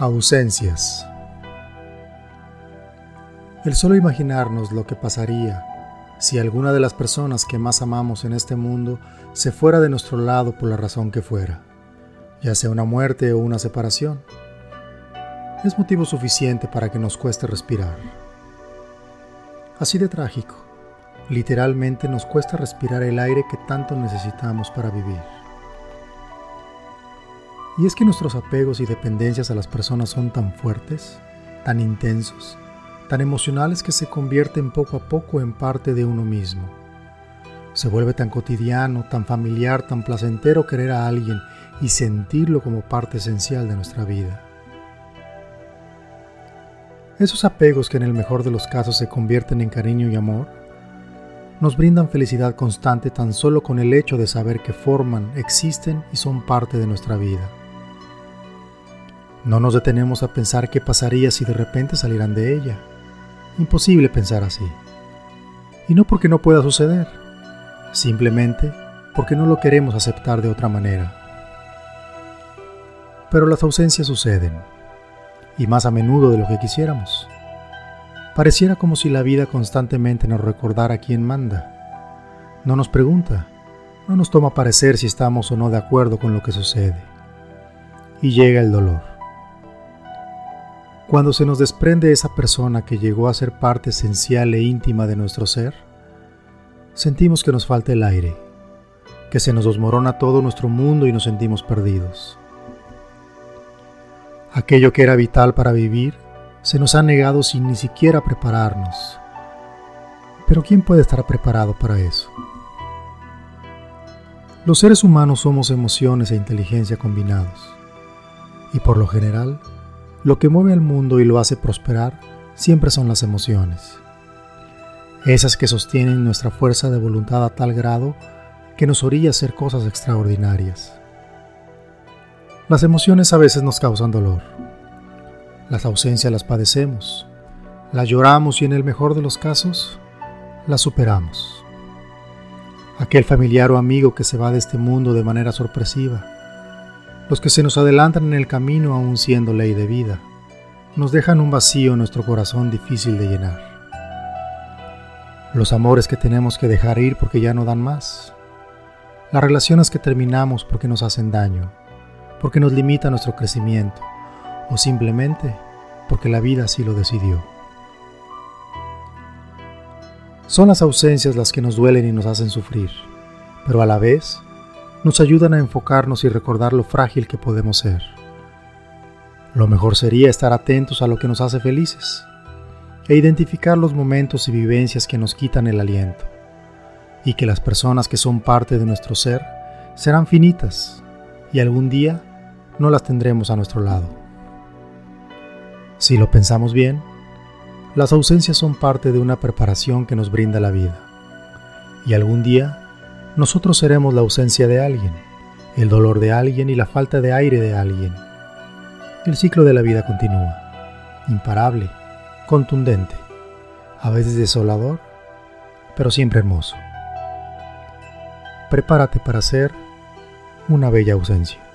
Ausencias. El solo imaginarnos lo que pasaría si alguna de las personas que más amamos en este mundo se fuera de nuestro lado por la razón que fuera, ya sea una muerte o una separación, es motivo suficiente para que nos cueste respirar. Así de trágico, literalmente nos cuesta respirar el aire que tanto necesitamos para vivir. Y es que nuestros apegos y dependencias a las personas son tan fuertes, tan intensos, tan emocionales que se convierten poco a poco en parte de uno mismo. Se vuelve tan cotidiano, tan familiar, tan placentero querer a alguien y sentirlo como parte esencial de nuestra vida. Esos apegos que en el mejor de los casos se convierten en cariño y amor, nos brindan felicidad constante tan solo con el hecho de saber que forman, existen y son parte de nuestra vida. No nos detenemos a pensar qué pasaría si de repente salieran de ella. Imposible pensar así. Y no porque no pueda suceder, simplemente porque no lo queremos aceptar de otra manera. Pero las ausencias suceden, y más a menudo de lo que quisiéramos. Pareciera como si la vida constantemente nos recordara quién manda. No nos pregunta, no nos toma parecer si estamos o no de acuerdo con lo que sucede. Y llega el dolor. Cuando se nos desprende esa persona que llegó a ser parte esencial e íntima de nuestro ser, sentimos que nos falta el aire, que se nos desmorona todo nuestro mundo y nos sentimos perdidos. Aquello que era vital para vivir se nos ha negado sin ni siquiera prepararnos. Pero ¿quién puede estar preparado para eso? Los seres humanos somos emociones e inteligencia combinados, y por lo general, lo que mueve al mundo y lo hace prosperar siempre son las emociones. Esas que sostienen nuestra fuerza de voluntad a tal grado que nos orilla a hacer cosas extraordinarias. Las emociones a veces nos causan dolor. Las ausencias las padecemos, las lloramos y en el mejor de los casos, las superamos. Aquel familiar o amigo que se va de este mundo de manera sorpresiva, los que se nos adelantan en el camino aún siendo ley de vida, nos dejan un vacío en nuestro corazón difícil de llenar. Los amores que tenemos que dejar ir porque ya no dan más. Las relaciones que terminamos porque nos hacen daño, porque nos limita nuestro crecimiento o simplemente porque la vida así lo decidió. Son las ausencias las que nos duelen y nos hacen sufrir, pero a la vez nos ayudan a enfocarnos y recordar lo frágil que podemos ser. Lo mejor sería estar atentos a lo que nos hace felices e identificar los momentos y vivencias que nos quitan el aliento, y que las personas que son parte de nuestro ser serán finitas y algún día no las tendremos a nuestro lado. Si lo pensamos bien, las ausencias son parte de una preparación que nos brinda la vida, y algún día nosotros seremos la ausencia de alguien, el dolor de alguien y la falta de aire de alguien. El ciclo de la vida continúa, imparable, contundente, a veces desolador, pero siempre hermoso. Prepárate para ser una bella ausencia.